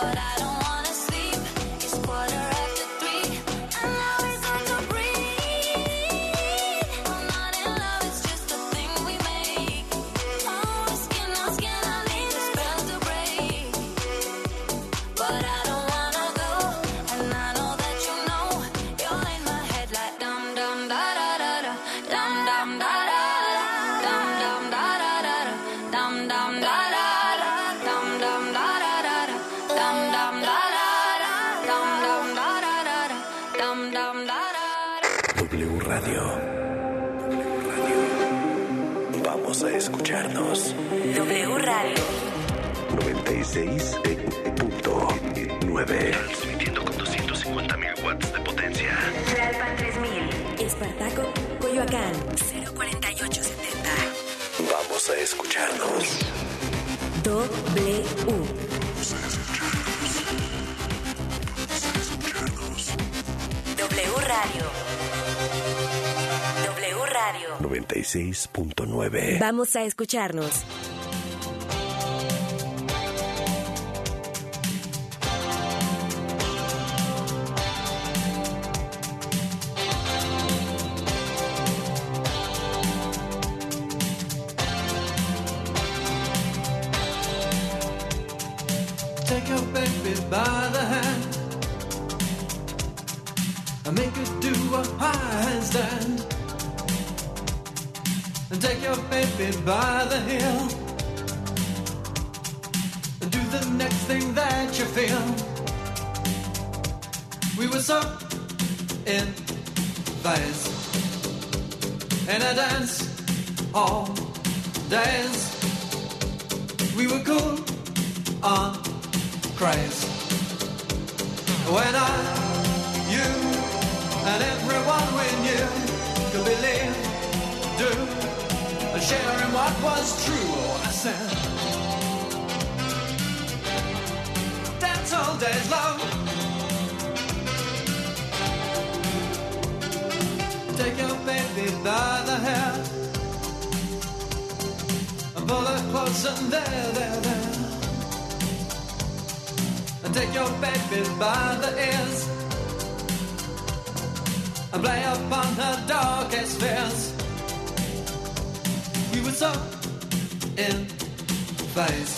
笑う W. W Radio. W Radio. 96.9. Vamos a escucharnos. In a dance all days. We were cool ah, on craze. When I, you, and everyone we knew could believe, do, and share in what was true. Oh, I said, Dance all days love. Your baby by the hair and pull her close and there, there, there and take your baby by the ears and play upon her darkest fears. We were so in phase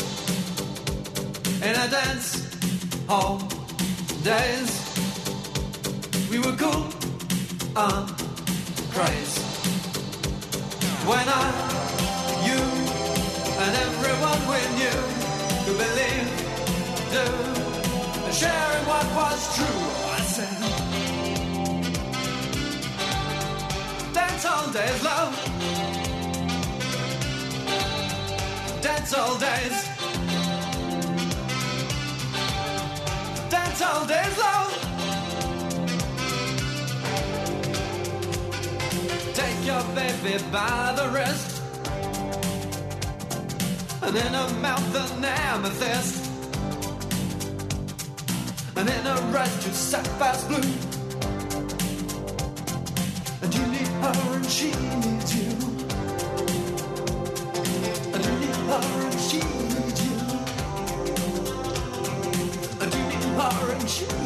in a dance hall days. We were cool on craze when I, you, and everyone we knew could believe, do sharing what was true. I said, dance all days, love. Dance all days. Dance all days, love. Your baby by the wrist. And in her mouth an amethyst and in a red to sapphire's blue. And you need her and she needs you. And you need her and she needs you. And you need her and she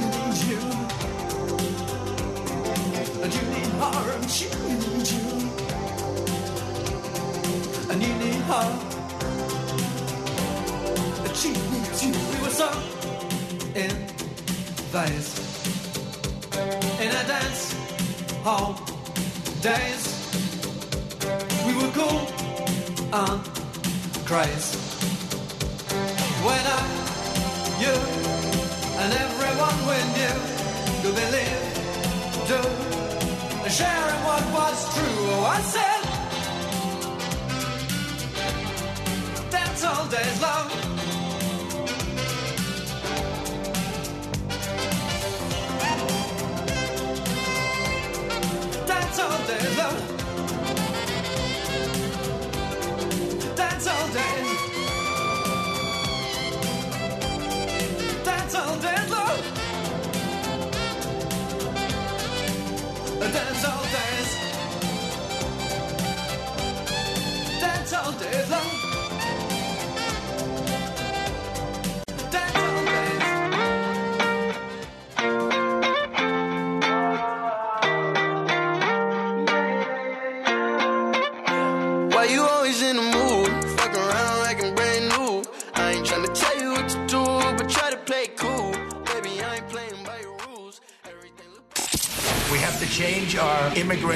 phase in a dance hall days. We were cool and crazy.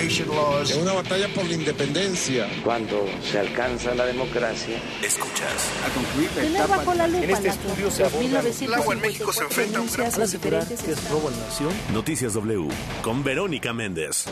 Es una batalla por la independencia. Cuando se alcanza la democracia, escuchas. Tener bajo la lupa En este estudio se 2.954 El agua en México se enfrenta a un gran a que es robo a la nación. Noticias W con Verónica Méndez.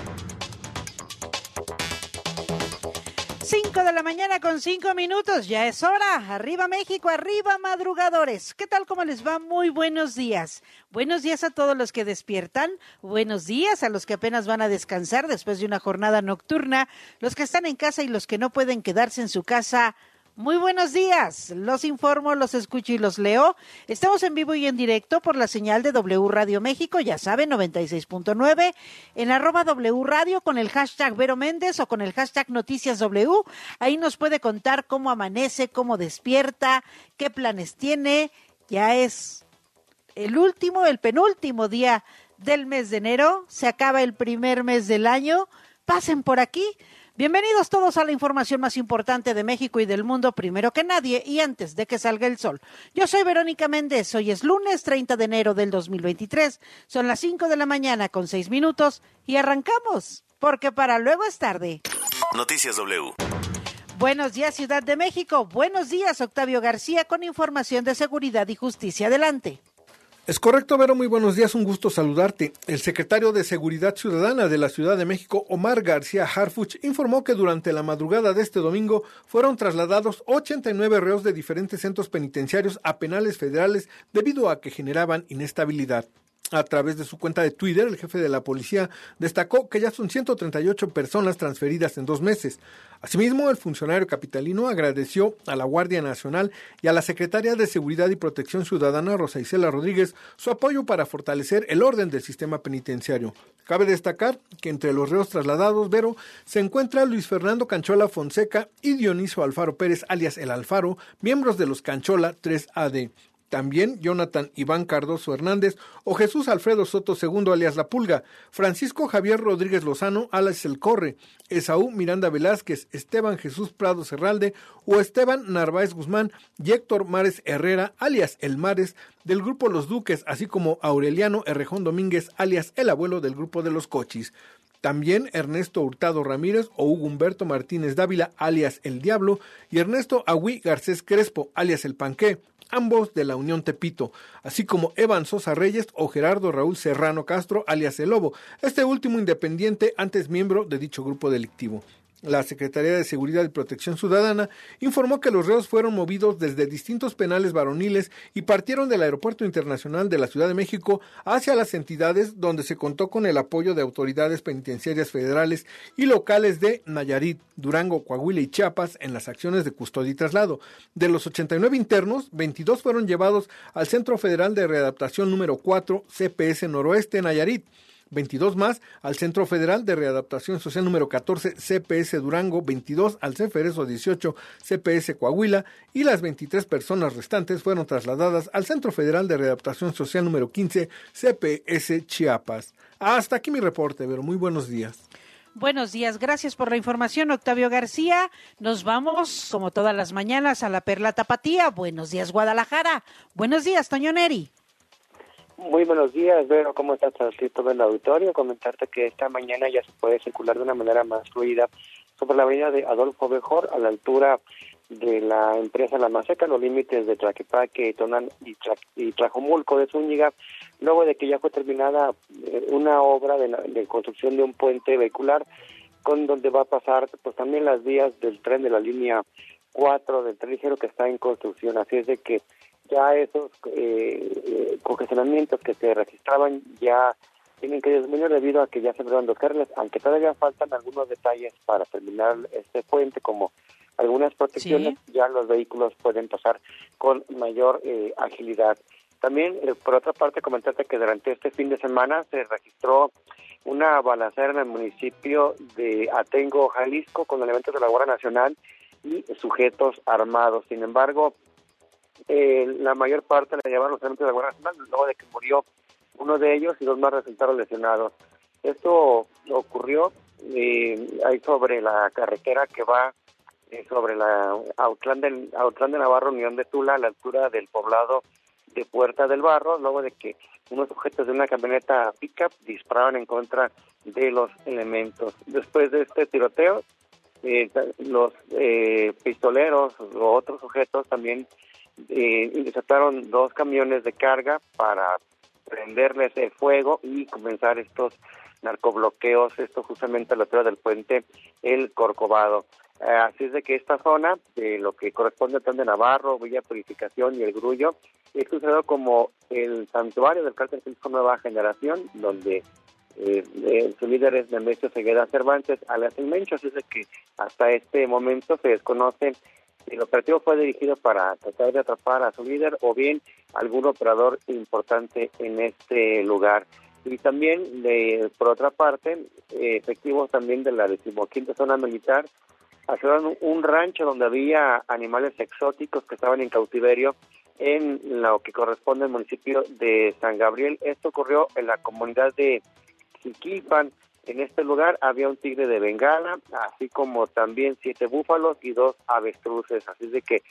5 de la mañana con 5 minutos, ya es hora. Arriba México, arriba madrugadores. ¿Qué tal? ¿Cómo les va? Muy buenos días. Buenos días a todos los que despiertan. Buenos días a los que apenas van a descansar después de una jornada nocturna. Los que están en casa y los que no pueden quedarse en su casa. Muy buenos días, los informo, los escucho y los leo. Estamos en vivo y en directo por la señal de W Radio México, ya saben, 96.9, en arroba W Radio con el hashtag Vero Méndez o con el hashtag Noticias W. Ahí nos puede contar cómo amanece, cómo despierta, qué planes tiene. Ya es el último, el penúltimo día del mes de enero, se acaba el primer mes del año. Pasen por aquí. Bienvenidos todos a la información más importante de México y del mundo, primero que nadie y antes de que salga el sol. Yo soy Verónica Méndez, hoy es lunes 30 de enero del 2023, son las 5 de la mañana con 6 minutos y arrancamos, porque para luego es tarde. Noticias W. Buenos días Ciudad de México, buenos días Octavio García con información de seguridad y justicia. Adelante. Es correcto, Vero, muy buenos días, un gusto saludarte. El secretario de Seguridad Ciudadana de la Ciudad de México, Omar García Harfuch, informó que durante la madrugada de este domingo fueron trasladados 89 reos de diferentes centros penitenciarios a penales federales debido a que generaban inestabilidad. A través de su cuenta de Twitter, el jefe de la policía destacó que ya son 138 personas transferidas en dos meses. Asimismo, el funcionario capitalino agradeció a la Guardia Nacional y a la secretaria de Seguridad y Protección Ciudadana, Rosa Isela Rodríguez, su apoyo para fortalecer el orden del sistema penitenciario. Cabe destacar que entre los reos trasladados, Vero, se encuentra Luis Fernando Canchola Fonseca y Dionisio Alfaro Pérez, alias El Alfaro, miembros de los Canchola 3AD. También Jonathan Iván Cardoso Hernández o Jesús Alfredo Soto II alias La Pulga, Francisco Javier Rodríguez Lozano alias El Corre, Esaú Miranda Velázquez, Esteban Jesús Prado Serralde o Esteban Narváez Guzmán y Héctor Mares Herrera alias El Mares del grupo Los Duques, así como Aureliano Errejón Domínguez alias El Abuelo del grupo de los Cochis. También Ernesto Hurtado Ramírez o Hugo Humberto Martínez Dávila, alias El Diablo, y Ernesto Agüí Garcés Crespo, alias El Panqué, ambos de la Unión Tepito, así como Evan Sosa Reyes o Gerardo Raúl Serrano Castro, alias El Lobo, este último independiente, antes miembro de dicho grupo delictivo. La Secretaría de Seguridad y Protección Ciudadana informó que los reos fueron movidos desde distintos penales varoniles y partieron del Aeropuerto Internacional de la Ciudad de México hacia las entidades donde se contó con el apoyo de autoridades penitenciarias federales y locales de Nayarit, Durango, Coahuila y Chiapas en las acciones de custodia y traslado. De los 89 internos, 22 fueron llevados al Centro Federal de Readaptación número 4, CPS Noroeste, Nayarit. 22 más al Centro Federal de Readaptación Social número 14 CPS Durango, 22 al Ceferezo 18 CPS Coahuila y las 23 personas restantes fueron trasladadas al Centro Federal de Readaptación Social número 15 CPS Chiapas. Hasta aquí mi reporte, pero muy buenos días. Buenos días, gracias por la información, Octavio García. Nos vamos, como todas las mañanas, a la Perla Tapatía. Buenos días, Guadalajara. Buenos días, Toño Neri. Muy buenos días, Vero. ¿Cómo estás? Así todo el auditorio. Comentarte que esta mañana ya se puede circular de una manera más fluida sobre la avenida de Adolfo Bejor a la altura de la empresa La Maseca, los límites de Tlaquepaque, Tonán y, Tra y Trajomulco de Zúñiga, luego de que ya fue terminada eh, una obra de construcción de un puente vehicular con donde va a pasar pues también las vías del tren de la línea 4 del tren ligero que está en construcción. Así es de que ya esos eh, eh, congestionamientos que se registraban ya tienen que disminuir debido a que ya se abrieron dos carriles, aunque todavía faltan algunos detalles para terminar este puente, como algunas protecciones, sí. ya los vehículos pueden pasar con mayor eh, agilidad. También, eh, por otra parte, comentarte que durante este fin de semana se registró una balacera en el municipio de Atengo, Jalisco, con elementos de la Guardia Nacional y sujetos armados. Sin embargo, eh, la mayor parte la llevaron los elementos de la Guardia Nacional, luego de que murió uno de ellos y dos más resultaron lesionados. Esto ocurrió eh, ahí sobre la carretera que va eh, sobre la Autlán de, Autlán de Navarro, Unión de Tula, a la altura del poblado de Puerta del Barro, luego de que unos sujetos de una camioneta pickup dispararon en contra de los elementos. Después de este tiroteo, eh, los eh, pistoleros o otros sujetos también eh, desataron dos camiones de carga para prenderles el fuego y comenzar estos narcobloqueos, esto justamente a la altura del puente El Corcovado. Eh, así es de que esta zona, de lo que corresponde a Tan de Navarro, Villa Purificación y El Grullo, es considerado como el santuario del cártel Jalisco Nueva Generación, donde eh, eh, su líder es Nemesio Segueda Cervantes, alias El Mencho, así es de que hasta este momento se desconoce el operativo fue dirigido para tratar de atrapar a su líder o bien algún operador importante en este lugar. Y también, de, por otra parte, efectivos también de la decimoquinta zona militar aseguraron un rancho donde había animales exóticos que estaban en cautiverio en lo que corresponde al municipio de San Gabriel. Esto ocurrió en la comunidad de Jiquilpan. En este lugar había un tigre de Bengala, así como también siete búfalos y dos avestruces. Así de que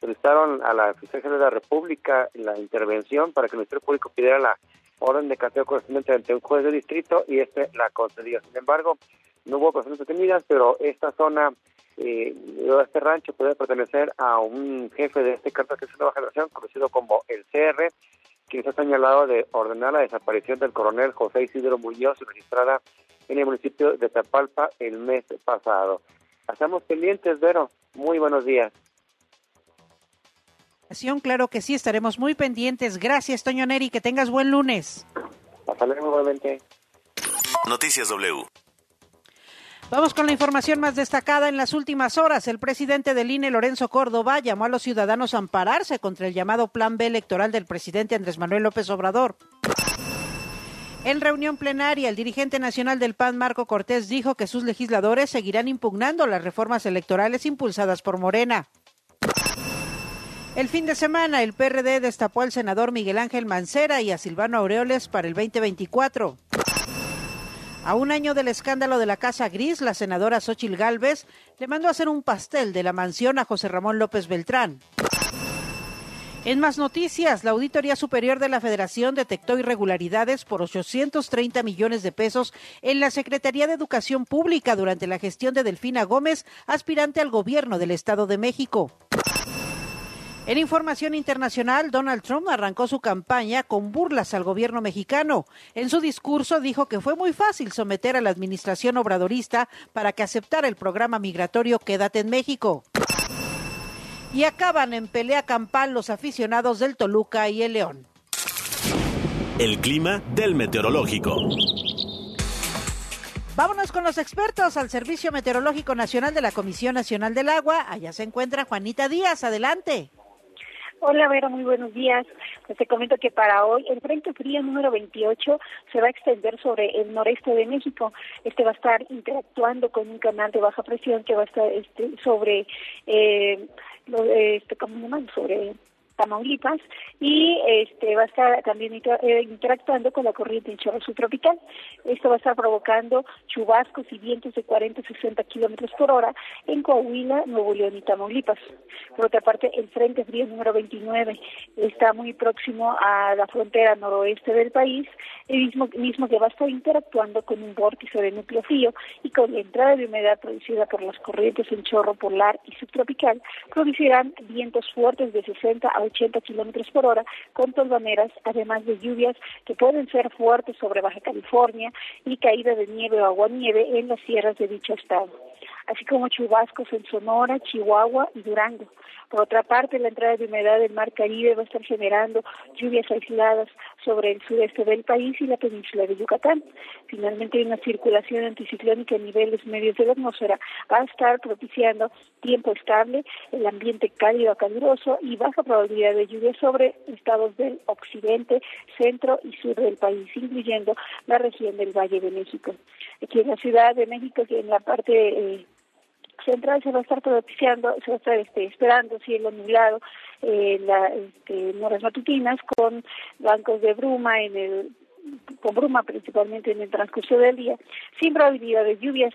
solicitaron a la Fiscalía de la República la intervención para que el Ministerio Público pidiera la orden de cateo correspondiente ante un juez de distrito y este la concedió. Sin embargo, no hubo personas detenidas, pero esta zona, eh, este rancho puede pertenecer a un jefe de este cartel que es Nueva Generación, conocido como el CR, quien se ha señalado de ordenar la desaparición del coronel José Isidro Muñoz, registrada en el municipio de Tapalpa el mes pasado. Estamos pendientes, Vero. Muy buenos días. Claro que sí, estaremos muy pendientes. Gracias, Toño Neri. Que tengas buen lunes. Hasta luego, nuevamente. Noticias W. Vamos con la información más destacada. En las últimas horas, el presidente del INE, Lorenzo Córdoba, llamó a los ciudadanos a ampararse contra el llamado Plan B electoral del presidente Andrés Manuel López Obrador. En reunión plenaria, el dirigente nacional del PAN, Marco Cortés, dijo que sus legisladores seguirán impugnando las reformas electorales impulsadas por Morena. El fin de semana, el PRD destapó al senador Miguel Ángel Mancera y a Silvano Aureoles para el 2024. A un año del escándalo de la Casa Gris, la senadora Xochil Gálvez le mandó a hacer un pastel de la mansión a José Ramón López Beltrán. En más noticias, la Auditoría Superior de la Federación detectó irregularidades por 830 millones de pesos en la Secretaría de Educación Pública durante la gestión de Delfina Gómez, aspirante al gobierno del Estado de México. En información internacional, Donald Trump arrancó su campaña con burlas al gobierno mexicano. En su discurso dijo que fue muy fácil someter a la administración obradorista para que aceptara el programa migratorio Quédate en México. Y acaban en pelea campal los aficionados del Toluca y el León. El clima del meteorológico. Vámonos con los expertos al Servicio Meteorológico Nacional de la Comisión Nacional del Agua. Allá se encuentra Juanita Díaz. Adelante. Hola, Vera, muy buenos días. Pues te comento que para hoy el Frente Frío número 28 se va a extender sobre el noreste de México. Este va a estar interactuando con un canal de baja presión que va a estar este, sobre, eh, lo, este, ¿cómo se llama? Sobre Tamaulipas y este va a estar también eh, interactuando con la corriente en chorro subtropical. Esto va a estar provocando chubascos y vientos de 40 a 60 kilómetros por hora en Coahuila, Nuevo León y Tamaulipas. Por otra parte, el Frente Frío número 29 está muy próximo a la frontera noroeste del país, el mismo, mismo que va a estar interactuando con un vórtice de núcleo frío y con la entrada de humedad producida por las corrientes en chorro polar y subtropical, producirán vientos fuertes de 60 a 80 kilómetros por hora con tolvaneras, además de lluvias que pueden ser fuertes sobre Baja California y caída de nieve o aguanieve en las sierras de dicho estado así como chubascos en Sonora, Chihuahua y Durango. Por otra parte, la entrada de humedad del Mar Caribe va a estar generando lluvias aisladas sobre el sureste del país y la península de Yucatán. Finalmente, una circulación anticiclónica a niveles medios de la atmósfera va a estar propiciando tiempo estable, el ambiente cálido a caluroso y baja probabilidad de lluvia sobre estados del occidente, centro y sur del país, incluyendo la región del Valle de México. Aquí en la Ciudad de México, que en la parte eh, central se va a estar propiciando, se va a estar este, esperando cielo nublado eh, este, en horas matutinas con bancos de bruma en el con bruma principalmente en el transcurso del día, sin probabilidad de lluvias.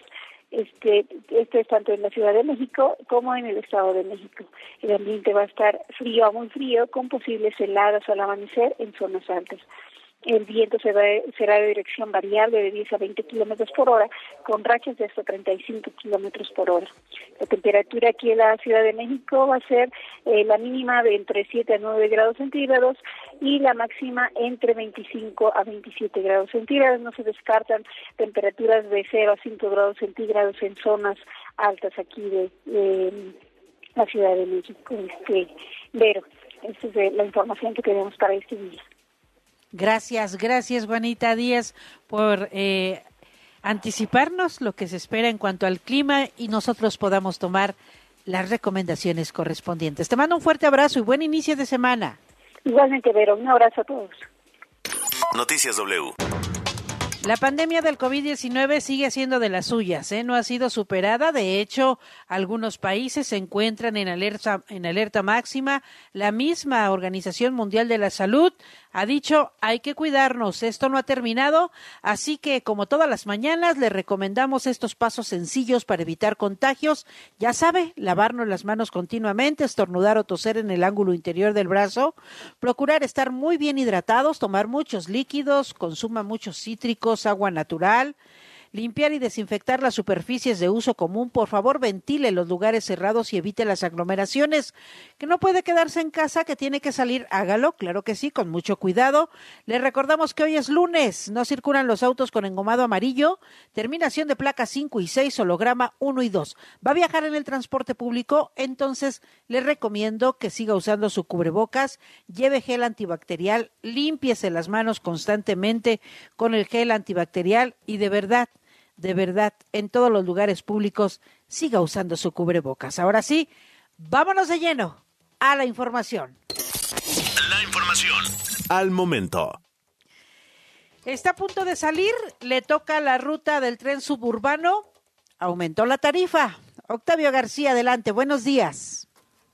Este, este es tanto en la Ciudad de México como en el Estado de México. El ambiente va a estar frío a muy frío, con posibles heladas al amanecer en zonas altas. El viento se va, será de dirección variable de 10 a 20 kilómetros por hora, con rachas de hasta 35 kilómetros por hora. La temperatura aquí en la Ciudad de México va a ser eh, la mínima de entre 7 a 9 grados centígrados y la máxima entre 25 a 27 grados centígrados. No se descartan temperaturas de 0 a 5 grados centígrados en zonas altas aquí de, de la Ciudad de México. Este, Vero, esta es la información que tenemos para este día. Gracias, gracias Juanita Díaz por eh, anticiparnos lo que se espera en cuanto al clima y nosotros podamos tomar las recomendaciones correspondientes. Te mando un fuerte abrazo y buen inicio de semana. Igualmente, Vero, un abrazo a todos. Noticias W. La pandemia del COVID-19 sigue siendo de las suyas, ¿eh? no ha sido superada. De hecho, algunos países se encuentran en alerta, en alerta máxima. La misma Organización Mundial de la Salud ha dicho hay que cuidarnos, esto no ha terminado, así que como todas las mañanas le recomendamos estos pasos sencillos para evitar contagios. Ya sabe, lavarnos las manos continuamente, estornudar o toser en el ángulo interior del brazo, procurar estar muy bien hidratados, tomar muchos líquidos, consuma muchos cítricos, agua natural, limpiar y desinfectar las superficies de uso común. Por favor, ventile los lugares cerrados y evite las aglomeraciones. Que no puede quedarse en casa, que tiene que salir, hágalo, claro que sí, con mucho cuidado. Le recordamos que hoy es lunes, no circulan los autos con engomado amarillo, terminación de placa 5 y 6, holograma 1 y 2. ¿Va a viajar en el transporte público? Entonces, le recomiendo que siga usando su cubrebocas, lleve gel antibacterial, límpiese las manos constantemente con el gel antibacterial y de verdad, de verdad, en todos los lugares públicos, siga usando su cubrebocas. Ahora sí, vámonos de lleno a la información. La información al momento. Está a punto de salir, le toca la ruta del tren suburbano, aumentó la tarifa. Octavio García, adelante, buenos días.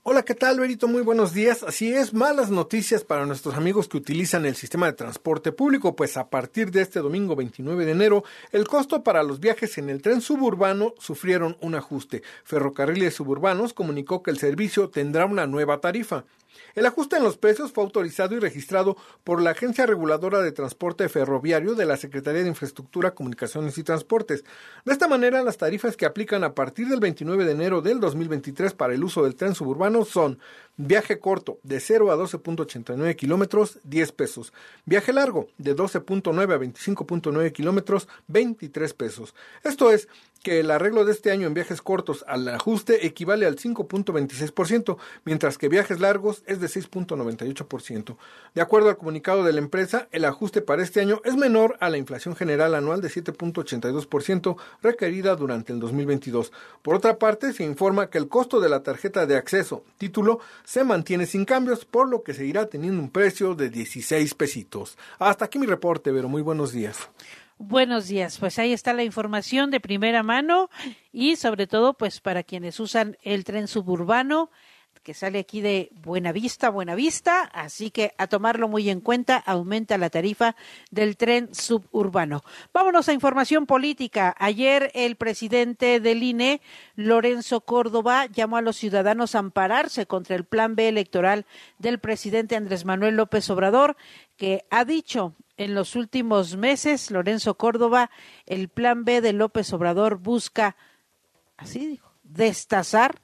Hola, ¿qué tal, Berito? Muy buenos días. Así es, malas noticias para nuestros amigos que utilizan el sistema de transporte público, pues a partir de este domingo 29 de enero, el costo para los viajes en el tren suburbano sufrieron un ajuste. Ferrocarriles Suburbanos comunicó que el servicio tendrá una nueva tarifa. El ajuste en los precios fue autorizado y registrado por la Agencia Reguladora de Transporte Ferroviario de la Secretaría de Infraestructura, Comunicaciones y Transportes. De esta manera, las tarifas que aplican a partir del 29 de enero del 2023 para el uso del tren suburbano son viaje corto de 0 a 12.89 kilómetros, 10 pesos. Viaje largo de 12.9 a 25.9 kilómetros, 23 pesos. Esto es que el arreglo de este año en viajes cortos al ajuste equivale al 5.26%, mientras que viajes largos es de 6.98%. De acuerdo al comunicado de la empresa, el ajuste para este año es menor a la inflación general anual de 7.82% requerida durante el 2022. Por otra parte, se informa que el costo de la tarjeta de acceso, título, se mantiene sin cambios, por lo que seguirá teniendo un precio de 16 pesitos. Hasta aquí mi reporte, pero muy buenos días. Buenos días, pues ahí está la información de primera mano y sobre todo pues para quienes usan el tren suburbano que sale aquí de Buenavista, Buenavista, así que a tomarlo muy en cuenta, aumenta la tarifa del tren suburbano. Vámonos a información política. Ayer el presidente del INE, Lorenzo Córdoba, llamó a los ciudadanos a ampararse contra el plan B electoral del presidente Andrés Manuel López Obrador, que ha dicho en los últimos meses, Lorenzo Córdoba, el plan B de López Obrador busca, así dijo, destazar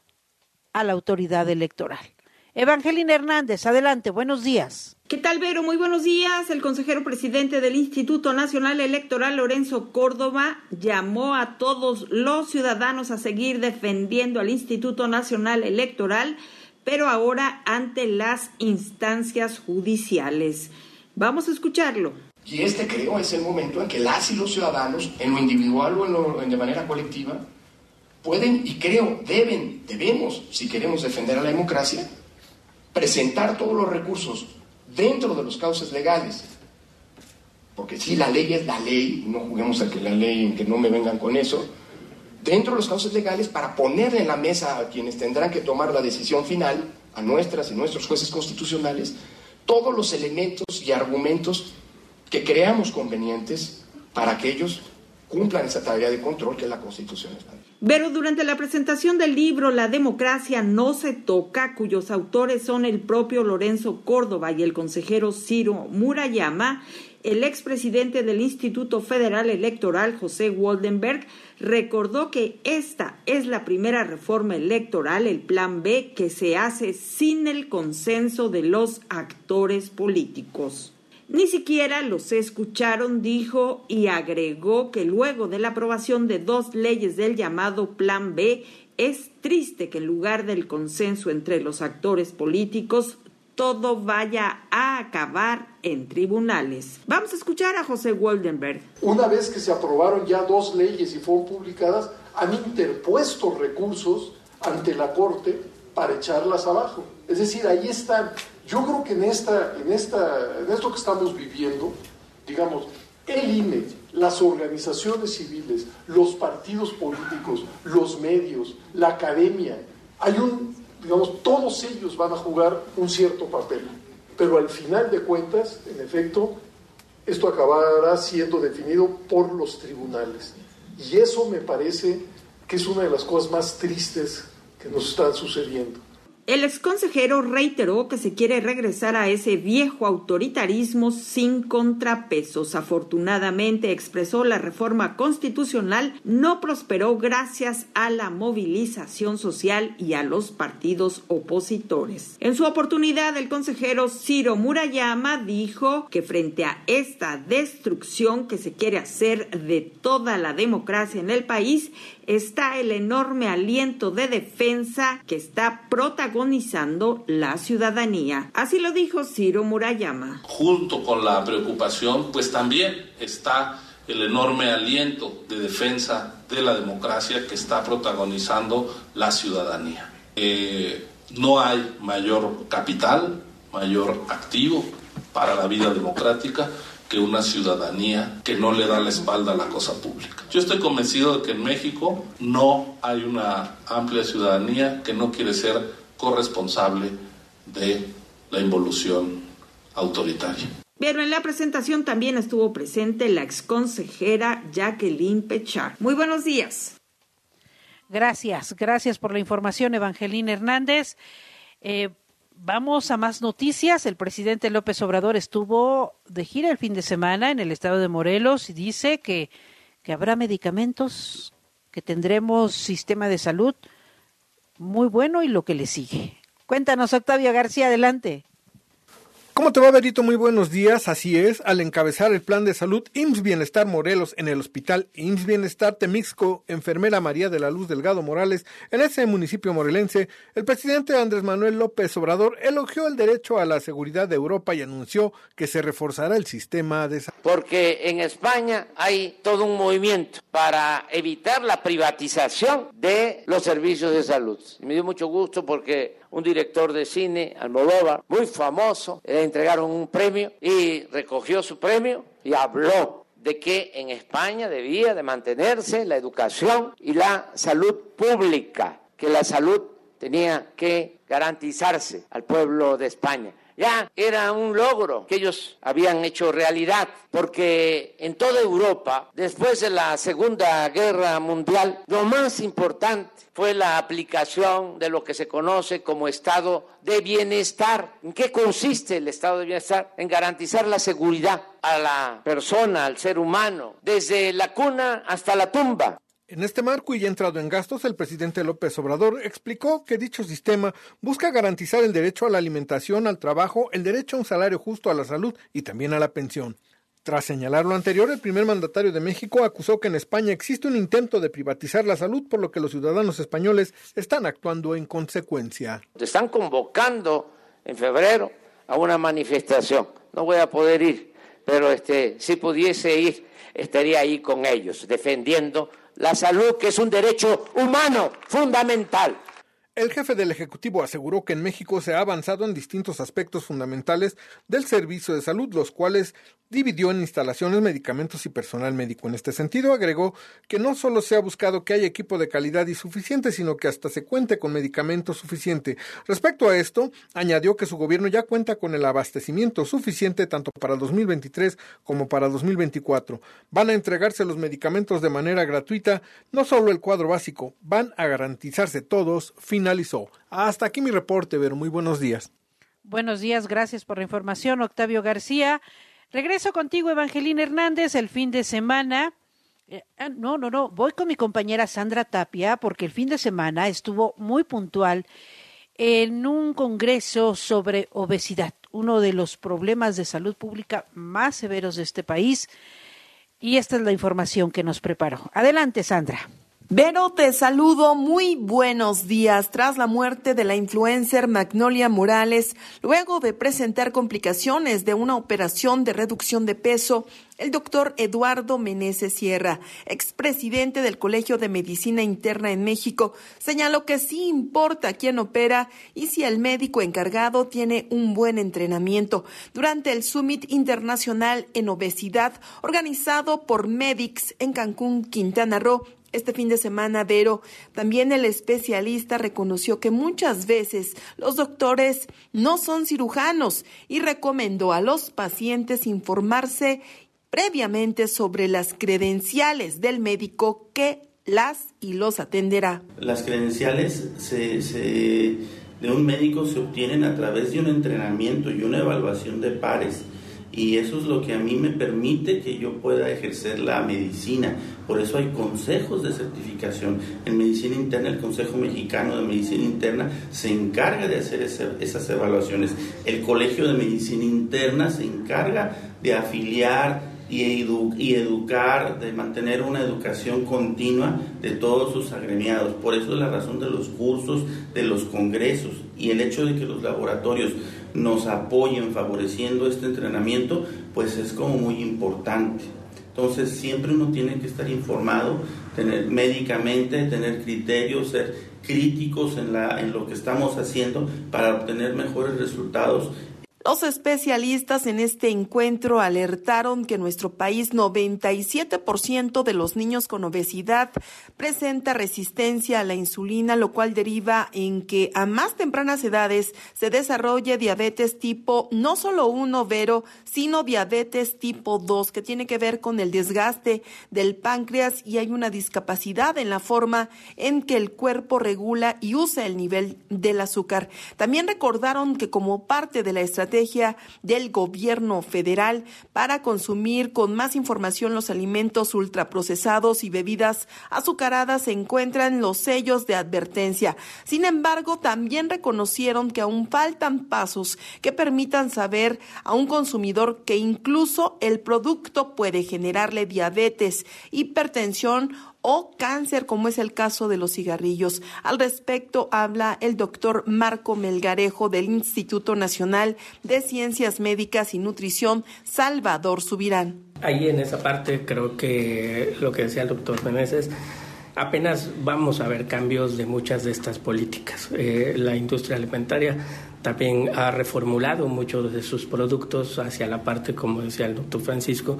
a la autoridad electoral. Evangelina Hernández, adelante, buenos días. ¿Qué tal, Vero? Muy buenos días. El consejero presidente del Instituto Nacional Electoral, Lorenzo Córdoba, llamó a todos los ciudadanos a seguir defendiendo al Instituto Nacional Electoral, pero ahora ante las instancias judiciales. Vamos a escucharlo. Y este creo es el momento en que las y los ciudadanos, en lo individual o en lo, en de manera colectiva, pueden y creo deben, debemos, si queremos defender a la democracia, presentar todos los recursos dentro de los cauces legales. Porque si la ley es la ley, no juguemos a que la ley, que no me vengan con eso, dentro de los cauces legales para poner en la mesa a quienes tendrán que tomar la decisión final, a nuestras y nuestros jueces constitucionales, todos los elementos y argumentos que creamos convenientes para que ellos cumplan esa tarea de control que la Constitución establece. Pero durante la presentación del libro La democracia no se toca, cuyos autores son el propio Lorenzo Córdoba y el consejero Ciro Murayama, el expresidente del Instituto Federal Electoral, José Waldenberg, recordó que esta es la primera reforma electoral, el Plan B, que se hace sin el consenso de los actores políticos. Ni siquiera los escucharon, dijo, y agregó que luego de la aprobación de dos leyes del llamado Plan B, es triste que en lugar del consenso entre los actores políticos, todo vaya a acabar en tribunales. Vamos a escuchar a José Waldenberg. Una vez que se aprobaron ya dos leyes y fueron publicadas, han interpuesto recursos ante la Corte para echarlas abajo. Es decir, ahí están. Yo creo que en, esta, en, esta, en esto que estamos viviendo, digamos, el INE, las organizaciones civiles, los partidos políticos, los medios, la academia, hay un, digamos, todos ellos van a jugar un cierto papel. Pero al final de cuentas, en efecto, esto acabará siendo definido por los tribunales. Y eso me parece que es una de las cosas más tristes que nos están sucediendo. El exconsejero reiteró que se quiere regresar a ese viejo autoritarismo sin contrapesos. Afortunadamente, expresó la reforma constitucional no prosperó gracias a la movilización social y a los partidos opositores. En su oportunidad, el consejero Ciro Murayama dijo que frente a esta destrucción que se quiere hacer de toda la democracia en el país, está el enorme aliento de defensa que está protagonizando la ciudadanía. Así lo dijo Ciro Murayama. Junto con la preocupación, pues también está el enorme aliento de defensa de la democracia que está protagonizando la ciudadanía. Eh, no hay mayor capital, mayor activo para la vida democrática que una ciudadanía que no le da la espalda a la cosa pública. Yo estoy convencido de que en México no hay una amplia ciudadanía que no quiere ser corresponsable de la involución autoritaria. Pero en la presentación también estuvo presente la exconsejera Jacqueline Pechar. Muy buenos días. Gracias, gracias por la información, Evangelina Hernández. Eh, Vamos a más noticias. El presidente López Obrador estuvo de gira el fin de semana en el estado de Morelos y dice que, habrá medicamentos, que tendremos sistema de salud muy bueno y lo que le sigue. Cuéntanos, Octavio García, adelante. ¿Cómo te va, Berito? Muy buenos días. Así es, al encabezar el plan de salud IMSS Bienestar Morelos en el hospital IMSS Bienestar Temixco, enfermera María de la Luz Delgado Morales, en ese municipio morelense, el presidente Andrés Manuel López Obrador elogió el derecho a la seguridad de Europa y anunció que se reforzará el sistema de salud. Porque en España hay todo un movimiento para evitar la privatización de los servicios de salud. Me dio mucho gusto porque un director de cine, Almodóvar, muy famoso, le entregaron un premio y recogió su premio y habló de que en España debía de mantenerse la educación y la salud pública, que la salud tenía que garantizarse al pueblo de España. Ya era un logro que ellos habían hecho realidad, porque en toda Europa, después de la Segunda Guerra Mundial, lo más importante fue la aplicación de lo que se conoce como estado de bienestar. ¿En qué consiste el estado de bienestar? En garantizar la seguridad a la persona, al ser humano, desde la cuna hasta la tumba. En este marco y ya entrado en gastos, el presidente López Obrador explicó que dicho sistema busca garantizar el derecho a la alimentación, al trabajo, el derecho a un salario justo a la salud y también a la pensión. Tras señalar lo anterior, el primer mandatario de México acusó que en España existe un intento de privatizar la salud, por lo que los ciudadanos españoles están actuando en consecuencia. Están convocando en febrero a una manifestación. No voy a poder ir, pero este, si pudiese ir, estaría ahí con ellos, defendiendo la salud, que es un derecho humano fundamental. El jefe del Ejecutivo aseguró que en México se ha avanzado en distintos aspectos fundamentales del servicio de salud, los cuales dividió en instalaciones, medicamentos y personal médico. En este sentido, agregó que no solo se ha buscado que haya equipo de calidad y suficiente, sino que hasta se cuente con medicamentos suficiente. Respecto a esto, añadió que su gobierno ya cuenta con el abastecimiento suficiente tanto para 2023 como para 2024. Van a entregarse los medicamentos de manera gratuita, no solo el cuadro básico, van a garantizarse todos. Finalizó. Hasta aquí mi reporte, Ver. Muy buenos días. Buenos días, gracias por la información, Octavio García. Regreso contigo, Evangelina Hernández, el fin de semana. eh, ah, no, no, no, voy con mi compañera Sandra Tapia porque el fin de semana estuvo muy puntual en un congreso sobre obesidad, uno de los problemas de salud pública más severos de este país. Y esta es la información que nos preparó. Adelante, Sandra. Vero, te saludo. Muy buenos días. Tras la muerte de la influencer Magnolia Morales, luego de presentar complicaciones de una operación de reducción de peso, el doctor Eduardo Meneses Sierra, expresidente del Colegio de Medicina Interna en México, señaló que sí importa quién opera y si el médico encargado tiene un buen entrenamiento. Durante el Summit Internacional en Obesidad, organizado por Medix en Cancún, Quintana Roo, este fin de semana, Vero, también el especialista reconoció que muchas veces los doctores no son cirujanos y recomendó a los pacientes informarse previamente sobre las credenciales del médico que las y los atenderá. Las credenciales de un médico se obtienen a través de un entrenamiento y una evaluación de pares y eso es lo que a mí me permite que yo pueda ejercer la medicina. Por eso hay consejos de certificación. En medicina interna, el Consejo Mexicano de Medicina Interna se encarga de hacer esas evaluaciones. El Colegio de Medicina Interna se encarga de afiliar y, y educar, de mantener una educación continua de todos sus agremiados. Por eso es la razón de los cursos, de los congresos y el hecho de que los laboratorios nos apoyen favoreciendo este entrenamiento, pues es como muy importante. Entonces siempre uno tiene que estar informado, tener médicamente, tener criterios, ser críticos en, la, en lo que estamos haciendo para obtener mejores resultados los especialistas en este encuentro alertaron que en nuestro país 97% de los niños con obesidad presenta resistencia a la insulina, lo cual deriva en que a más tempranas edades se desarrolle diabetes tipo no solo 1 vero, sino diabetes tipo 2, que tiene que ver con el desgaste del páncreas y hay una discapacidad en la forma en que el cuerpo regula y usa el nivel del azúcar. También recordaron que como parte de la estrategia del gobierno federal para consumir con más información los alimentos ultraprocesados y bebidas azucaradas se encuentran los sellos de advertencia. Sin embargo, también reconocieron que aún faltan pasos que permitan saber a un consumidor que incluso el producto puede generarle diabetes, hipertensión o cáncer, como es el caso de los cigarrillos. Al respecto habla el doctor Marco Melgarejo del Instituto Nacional de Ciencias Médicas y Nutrición, Salvador Subirán. Ahí en esa parte creo que lo que decía el doctor Meneses, apenas vamos a ver cambios de muchas de estas políticas. Eh, la industria alimentaria también ha reformulado muchos de sus productos hacia la parte, como decía el doctor Francisco,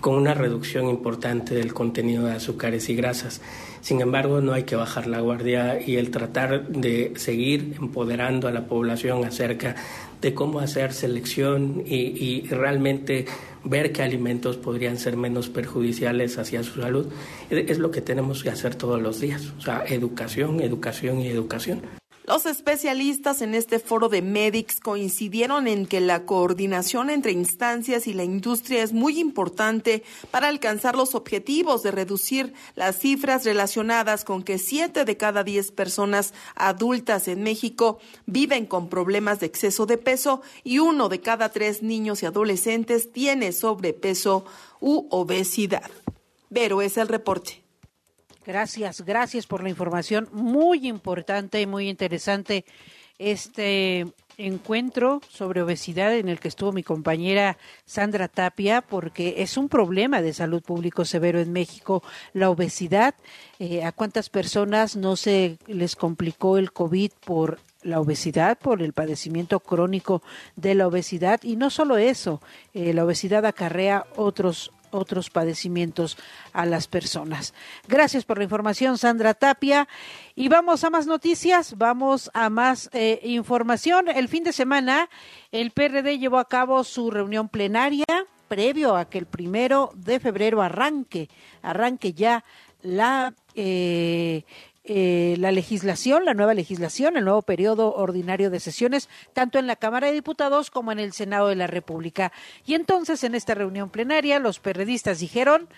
con una reducción importante del contenido de azúcares y grasas. Sin embargo, no hay que bajar la guardia y el tratar de seguir empoderando a la población acerca de cómo hacer selección y, realmente ver qué alimentos podrían ser menos perjudiciales hacia su salud, es lo que tenemos que hacer todos los días. O sea, educación, educación y educación. Los especialistas en este foro de Medics coincidieron en que la coordinación entre instancias y la industria es muy importante para alcanzar los objetivos de reducir las cifras relacionadas con que siete de cada diez personas adultas en México viven con problemas de exceso de peso y uno de cada tres niños y adolescentes tiene sobrepeso u obesidad. Pero es el reporte. Gracias, gracias por la información muy importante y muy interesante este encuentro sobre obesidad en el que estuvo mi compañera Sandra Tapia, porque es un problema de salud público severo en México, la obesidad. Eh, ¿A cuántas personas no se les complicó el COVID por la obesidad, por el padecimiento crónico de la obesidad? Y no solo eso, eh, la obesidad acarrea otros otros padecimientos a las personas. Gracias por la información, Sandra Tapia. Y vamos a más noticias, vamos a más eh, información. El fin de semana, el PRD llevó a cabo su reunión plenaria previo a que el primero de febrero arranque, arranque ya la eh, eh, la legislación, la nueva legislación, el nuevo periodo ordinario de sesiones, tanto en la Cámara de Diputados como en el Senado de la República. Y entonces, en esta reunión plenaria, los periodistas dijeron,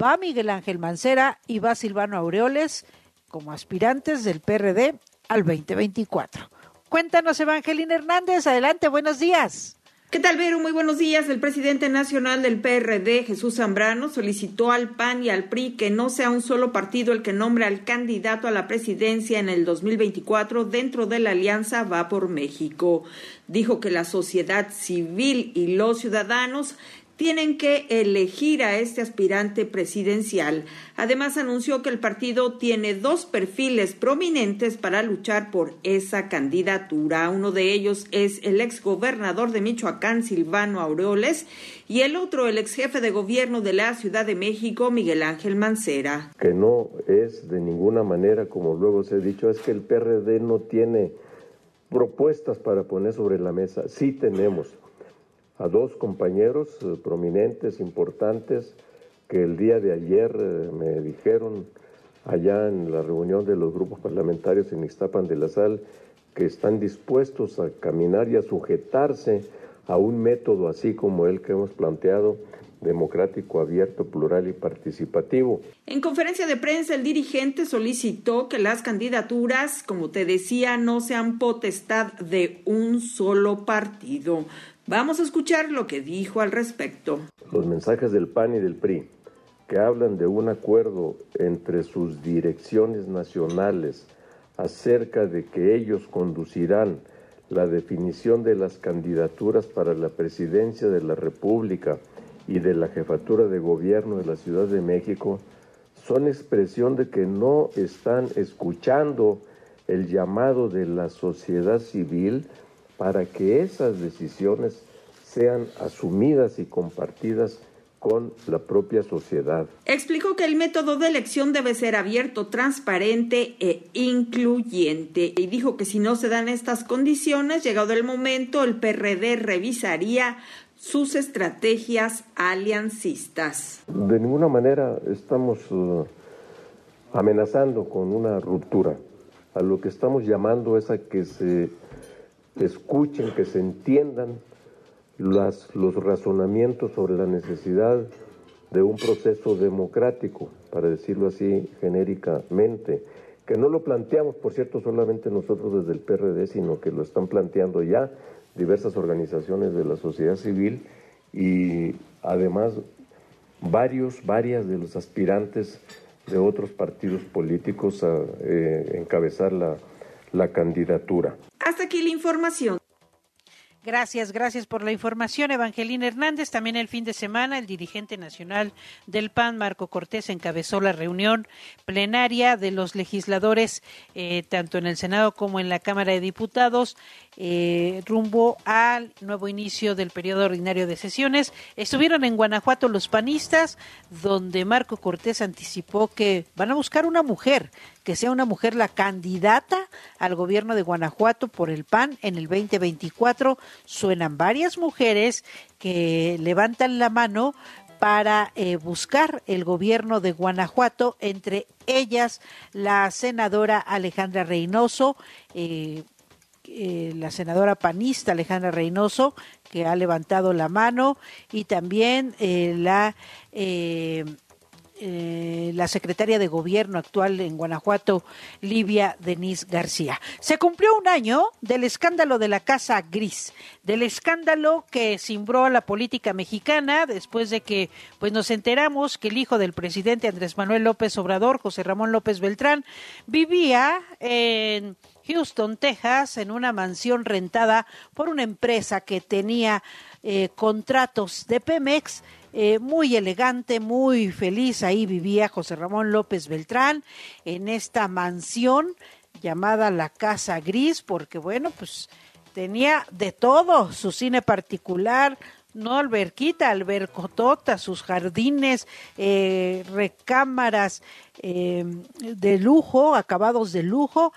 va Miguel Ángel Mancera y va Silvano Aureoles como aspirantes del PRD al 2024. Cuéntanos, Evangelina Hernández. Adelante, buenos días. ¿Qué tal, Vero? Muy buenos días. El presidente nacional del PRD, Jesús Zambrano, solicitó al PAN y al PRI que no sea un solo partido el que nombre al candidato a la presidencia en el 2024 dentro de la alianza Va por México. Dijo que la sociedad civil y los ciudadanos tienen que elegir a este aspirante presidencial. Además, anunció que el partido tiene dos perfiles prominentes para luchar por esa candidatura. Uno de ellos es el exgobernador de Michoacán, Silvano Aureoles, y el otro, el ex jefe de gobierno de la Ciudad de México, Miguel Ángel Mancera. Que no es de ninguna manera, como luego se ha dicho, es que el PRD no tiene propuestas para poner sobre la mesa. Sí tenemos a dos compañeros eh, prominentes, importantes, que el día de ayer eh, me dijeron allá en la reunión de los grupos parlamentarios en Ixtapan de la Sal que están dispuestos a caminar y a sujetarse a un método así como el que hemos planteado democrático, abierto, plural y participativo. En conferencia de prensa, el dirigente solicitó que las candidaturas, como te decía, no sean potestad de un solo partido. Vamos a escuchar lo que dijo al respecto. Los mensajes del PAN y del PRI, que hablan de un acuerdo entre sus direcciones nacionales acerca de que ellos conducirán la definición de las candidaturas para la presidencia de la República y de la jefatura de gobierno de la Ciudad de México, son expresión de que no están escuchando el llamado de la sociedad civil para que esas decisiones sean asumidas y compartidas con la propia sociedad. Explicó que el método de elección debe ser abierto, transparente e incluyente y dijo que si no se dan estas condiciones, llegado el momento, el PRD revisaría sus estrategias aliancistas. De ninguna manera estamos uh, amenazando con una ruptura. A lo que estamos llamando es a que se escuchen, que se entiendan las, los razonamientos sobre la necesidad de un proceso democrático, para decirlo así genéricamente, que no lo planteamos, por cierto, solamente nosotros desde el PRD, sino que lo están planteando ya diversas organizaciones de la sociedad civil y además varios, varias de los aspirantes de otros partidos políticos a eh, encabezar la, la candidatura. Hasta aquí la información. Gracias, gracias por la información, Evangelina Hernández. También el fin de semana, el dirigente nacional del PAN, Marco Cortés, encabezó la reunión plenaria de los legisladores, eh, tanto en el Senado como en la Cámara de Diputados, eh, rumbo al nuevo inicio del periodo ordinario de sesiones. Estuvieron en Guanajuato los panistas, donde Marco Cortés anticipó que van a buscar una mujer, que sea una mujer la candidata al gobierno de Guanajuato por el PAN en el 2024. Suenan varias mujeres que levantan la mano para eh, buscar el gobierno de Guanajuato, entre ellas la senadora Alejandra Reynoso, eh, eh, la senadora panista Alejandra Reynoso, que ha levantado la mano, y también la eh, la secretaria de gobierno actual en Guanajuato, Livia Denise García. Se cumplió un año del escándalo de la Casa Gris, del escándalo que cimbró a la política mexicana después de que pues nos enteramos que el hijo del presidente Andrés Manuel López Obrador, José Ramón López Beltrán, vivía en Houston, Texas, en una mansión rentada por una empresa que tenía eh, contratos de Pemex. Eh, muy elegante, muy feliz. Ahí vivía José Ramón López Beltrán en esta mansión llamada la Casa Gris, porque bueno, pues tenía de todo, su cine particular, no alberquita, albercotota, sus jardines, eh, recámaras eh, de lujo, acabados de lujo.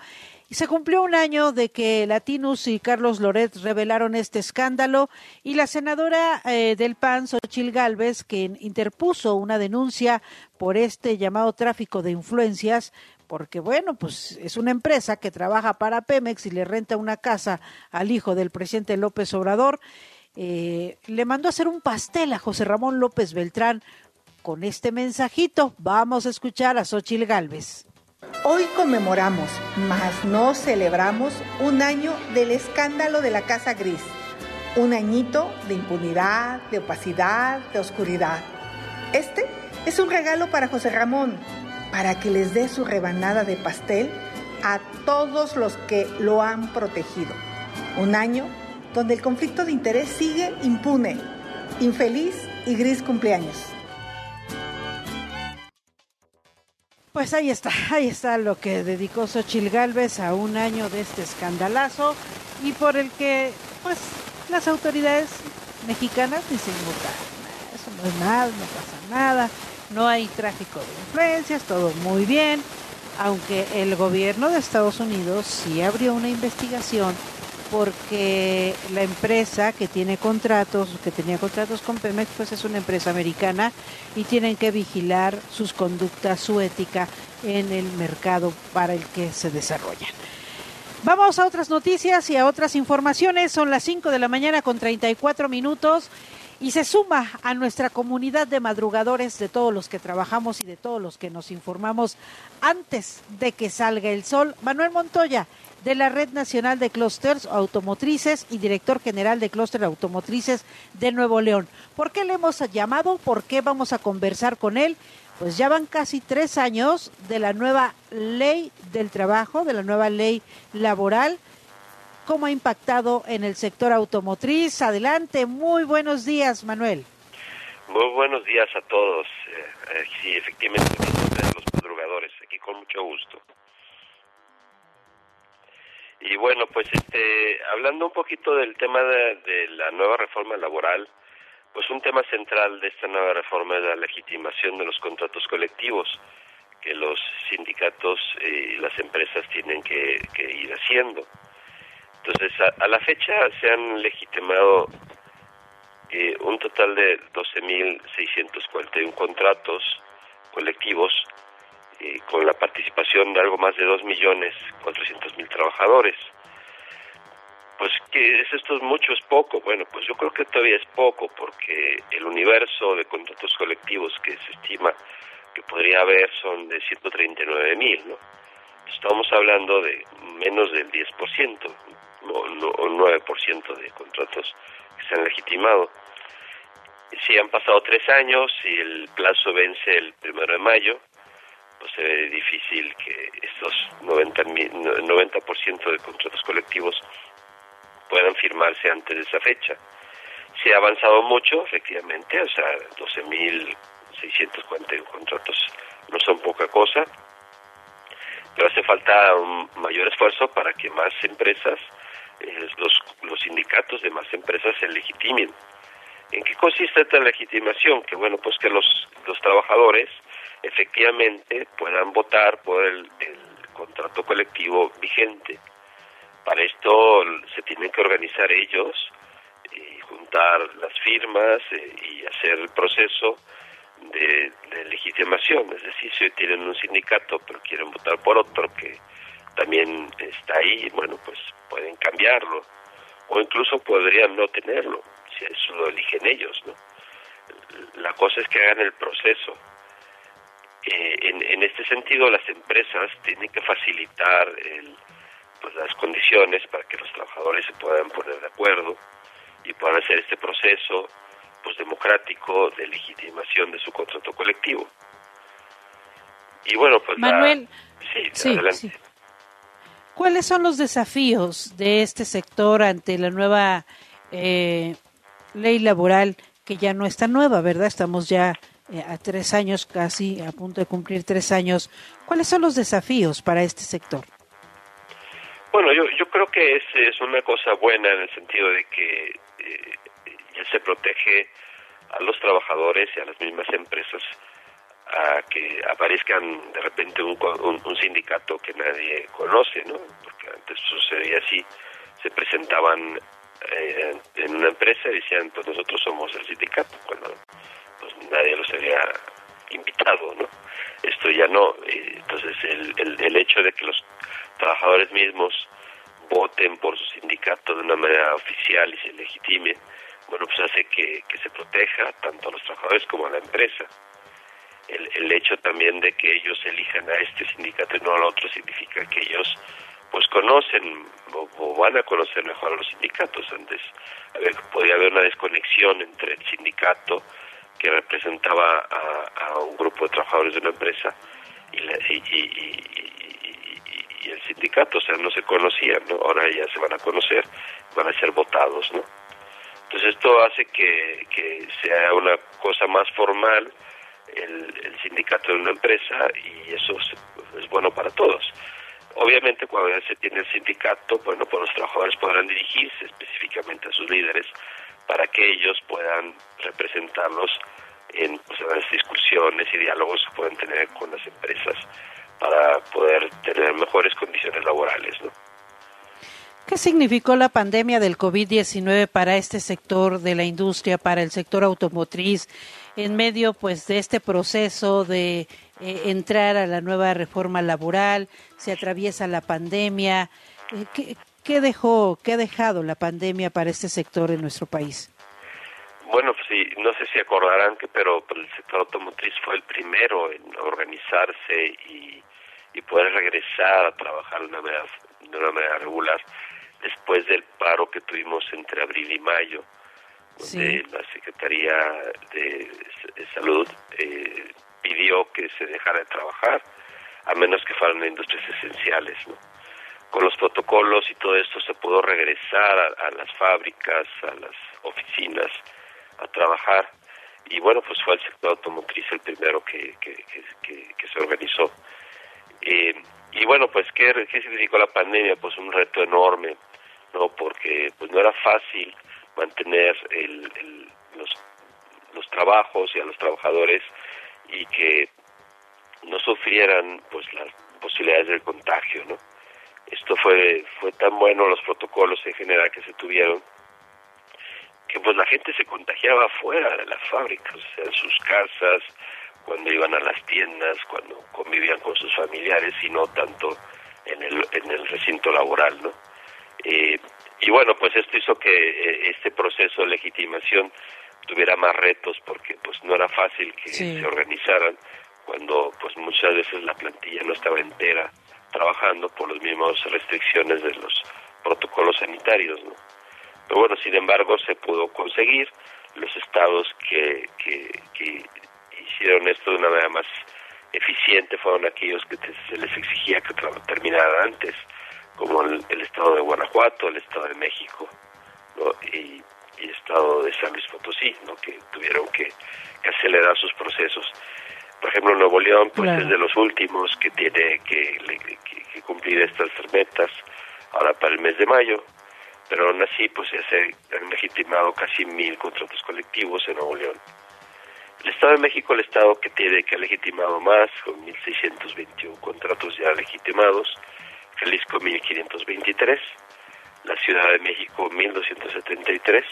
Y se cumplió un año de que Latinus y Carlos Loret revelaron este escándalo y la senadora eh, del PAN, Xochil Gálvez, que interpuso una denuncia por este llamado tráfico de influencias, porque bueno, pues es una empresa que trabaja para Pemex y le renta una casa al hijo del presidente López Obrador, eh, le mandó a hacer un pastel a José Ramón López Beltrán con este mensajito. Vamos a escuchar a Xochil Gálvez. Hoy conmemoramos, mas no celebramos, un año del escándalo de la Casa Gris. Un añito de impunidad, de opacidad, de oscuridad. Este es un regalo para José Ramón, para que les dé su rebanada de pastel a todos los que lo han protegido. Un año donde el conflicto de interés sigue impune. Infeliz y gris cumpleaños. Pues ahí está, ahí está lo que dedicó Xochil Gálvez a un año de este escandalazo y por el que, pues, las autoridades mexicanas dicen, eso no es nada, no pasa nada, no hay tráfico de influencias, todo muy bien, aunque el gobierno de Estados Unidos sí abrió una investigación porque la empresa que tiene contratos, que tenía contratos con Pemex, pues es una empresa americana y tienen que vigilar sus conductas, su ética en el mercado para el que se desarrollan. Vamos a otras noticias y a otras informaciones. Son las 5 de la mañana con 34 minutos y se suma a nuestra comunidad de madrugadores, de todos los que trabajamos y de todos los que nos informamos antes de que salga el sol. Manuel Montoya de la Red Nacional de Clústeres Automotrices y director general de Clúster Automotrices de Nuevo León. ¿Por qué le hemos llamado? ¿Por qué vamos a conversar con él? Pues ya van casi tres años de la nueva ley del trabajo, de la nueva ley laboral. ¿Cómo ha impactado en el sector automotriz? Adelante, muy buenos días, Manuel. Muy buenos días a todos. Eh, eh, sí, efectivamente, los madrugadores, aquí con mucho gusto. Y bueno, pues este, hablando un poquito del tema de, la nueva reforma laboral, pues un tema central de esta nueva reforma es la legitimación de los contratos colectivos que los sindicatos y las empresas tienen que, ir haciendo. Entonces, a, la fecha se han legitimado eh, un total de 12.641 contratos colectivos con la participación de algo más de 2.400.000 trabajadores. Pues, ¿qué es esto? ¿Es mucho? ¿Es poco? Bueno, pues yo creo que todavía es poco porque el universo de contratos colectivos que se estima que podría haber son de 139.000, ¿no? Estamos hablando de menos del 10% o, o 9% de contratos que se han legitimado. Si han pasado tres años y el plazo vence el primero de mayo, pues se ve difícil que estos 90%, 90 de contratos colectivos puedan firmarse antes de esa fecha. Se ha avanzado mucho, efectivamente, o sea, 12.641 contratos no son poca cosa, pero hace falta un mayor esfuerzo para que más empresas, eh, los, los sindicatos de más empresas se legitimen. ¿En qué consiste esta legitimación? Que bueno, pues que los, los trabajadores efectivamente puedan votar por el, contrato colectivo vigente. Para esto se tienen que organizar ellos y juntar las firmas eh, y hacer el proceso de, legitimación. Es decir, si tienen un sindicato pero quieren votar por otro que también está ahí, bueno, pues pueden cambiarlo. O incluso podrían no tenerlo, si eso lo eligen ellos, ¿no? La cosa es que hagan el proceso eh, en, este sentido, las empresas tienen que facilitar pues, las condiciones para que los trabajadores se puedan poner de acuerdo y puedan hacer este proceso pues, democrático de legitimación de su contrato colectivo. Y bueno, pues Manuel, sí, adelante. ¿Cuáles son los desafíos de este sector ante la nueva eh, ley laboral que ya no está nueva, verdad? Estamos ya eh, a tres años, casi a punto de cumplir tres años. ¿Cuáles son los desafíos para este sector? Bueno, yo, yo creo que es, es una cosa buena en el sentido de que eh, ya se protege a los trabajadores y a las mismas empresas a que aparezcan de repente un, un, sindicato que nadie conoce, ¿no? Porque antes sucedía así, se presentaban eh, en una empresa y decían, pues nosotros somos el sindicato, cuando pues nadie los había invitado, ¿no? Esto ya no, eh, entonces el, el, hecho de que los trabajadores mismos voten por su sindicato de una manera oficial y se legitime, bueno, pues hace que, que se proteja tanto a los trabajadores como a la empresa el, hecho también de que ellos elijan a este sindicato y no al otro significa que ellos pues conocen o, van a conocer mejor a los sindicatos. Antes podía haber una desconexión entre el sindicato que representaba a, un grupo de trabajadores de una empresa y, y, el sindicato, o sea, no se conocían, ¿no? ahora ya se van a conocer, van a ser votados. ¿no? Entonces esto hace que, sea una cosa más formal, el, sindicato de una empresa y eso es, bueno para todos. Obviamente cuando ya se tiene el sindicato, bueno, pues los trabajadores podrán dirigirse específicamente a sus líderes para que ellos puedan representarlos en, pues, las discusiones y diálogos que pueden tener con las empresas para poder tener mejores condiciones laborales, ¿no? ¿Qué significó la pandemia del COVID-19 para este sector de la industria, para el sector automotriz, en medio pues de este proceso de eh, entrar a la nueva reforma laboral? Se atraviesa la pandemia. Eh, ¿qué, dejó, qué ha dejado la pandemia para este sector en nuestro país? Bueno, pues sí, no sé si acordarán que, pero el sector automotriz fue el primero en organizarse y, y poder regresar a trabajar de una manera, de una manera regular después del paro que tuvimos entre abril y mayo, donde la Secretaría de, Salud eh, pidió que se dejara de trabajar, a menos que fueran industrias esenciales. Con los protocolos y todo esto se pudo regresar a, las fábricas, a las oficinas, a trabajar. Y bueno, pues fue el sector automotriz el primero que, se organizó. Eh, y bueno, pues ¿qué, ¿qué significó la pandemia? Pues un reto enorme no porque pues no era fácil mantener el, los, los trabajos y a los trabajadores y que no sufrieran pues las posibilidades del contagio no esto fue fue tan bueno los protocolos en general que se tuvieron que pues la gente se contagiaba afuera de las fábricas en sus casas cuando iban a las tiendas cuando convivían con sus familiares y no tanto en el en el recinto laboral no eh, y bueno, pues esto hizo que eh, este proceso de legitimación tuviera más retos porque pues no era fácil que se organizaran cuando pues muchas veces la plantilla no estaba entera trabajando por las mismas restricciones de los protocolos sanitarios, ¿no? Pero bueno, sin embargo, se pudo conseguir. Los estados que, que, que hicieron esto de una manera más eficiente fueron aquellos que se les exigía que terminara antes como el, estado de Guanajuato, el estado de México y, el estado de San Luis Potosí, ¿no? que tuvieron que, acelerar sus procesos. Por ejemplo, Nuevo León pues es de los últimos que tiene que, cumplir estas metas ahora para el mes de mayo, pero aún así pues ya se han legitimado casi mil contratos colectivos en Nuevo León. El Estado de México, el Estado que tiene que ha legitimado más, con 1.621 contratos ya legitimados, Jalisco 1523, la Ciudad de México 1273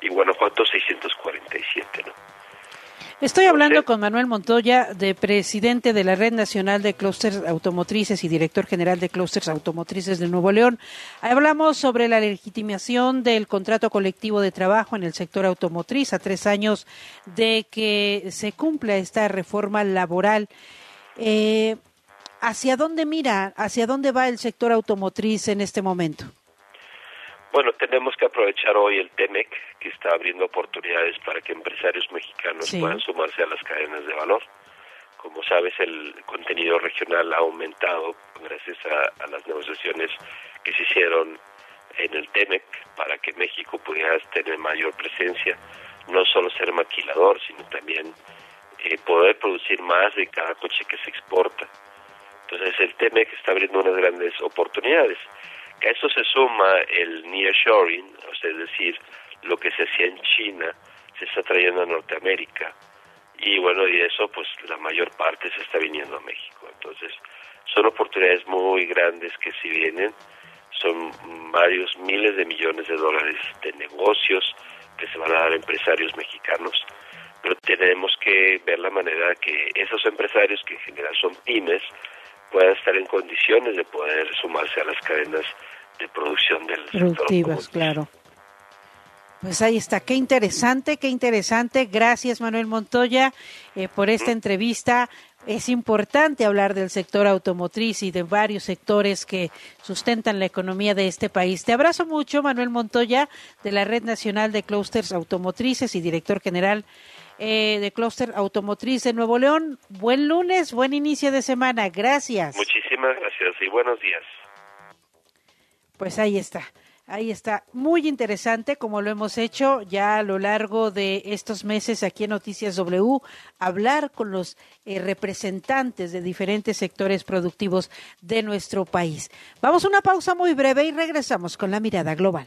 y Guanajuato 647, ¿no? Estoy hablando con Manuel Montoya, de presidente de la Red Nacional de Clústeres Automotrices y director general de Clústeres Automotrices de Nuevo León. Hablamos sobre la legitimación del contrato colectivo de trabajo en el sector automotriz a tres años de que se cumpla esta reforma laboral. Eh, ¿Hacia dónde mira, hacia dónde va el sector automotriz en este momento? Bueno, tenemos que aprovechar hoy el TEMEC, que está abriendo oportunidades para que empresarios mexicanos puedan sumarse a las cadenas de valor, como sabes, el contenido regional ha aumentado gracias a, las negociaciones que se hicieron en el TEMEC para que México pudiera tener mayor presencia, no solo ser maquilador, sino también eh, poder producir más de cada coche que se exporta. Entonces el TEMEC está abriendo unas grandes oportunidades. A eso se suma el nearshoring, o sea, es decir, lo que se hacía en China se está trayendo a Norteamérica. Y bueno, y eso pues la mayor parte se está viniendo a México. Entonces, son oportunidades muy grandes que si vienen, son varios miles de millones de dólares de negocios que se van a dar a empresarios mexicanos, pero tenemos que ver la manera que esos empresarios, que en general son pymes, puedan estar en condiciones de poder sumarse a las cadenas de producción del Productivas, claro. Pues ahí está, qué interesante, qué interesante. Gracias Manuel Montoya eh, por esta entrevista. Es importante hablar del sector automotriz y de varios sectores que sustentan la economía de este país. Te abrazo mucho, Manuel Montoya, de la Red Nacional de Clusters Automotrices y director general eh, de Cluster Automotriz de Nuevo León. Buen lunes, buen inicio de semana. Gracias. Muchísimas gracias y buenos días. Pues ahí está. Ahí está, muy interesante como lo hemos hecho ya a lo largo de estos meses aquí en Noticias W, hablar con los eh, representantes de diferentes sectores productivos de nuestro país. Vamos a una pausa muy breve y regresamos con la mirada global.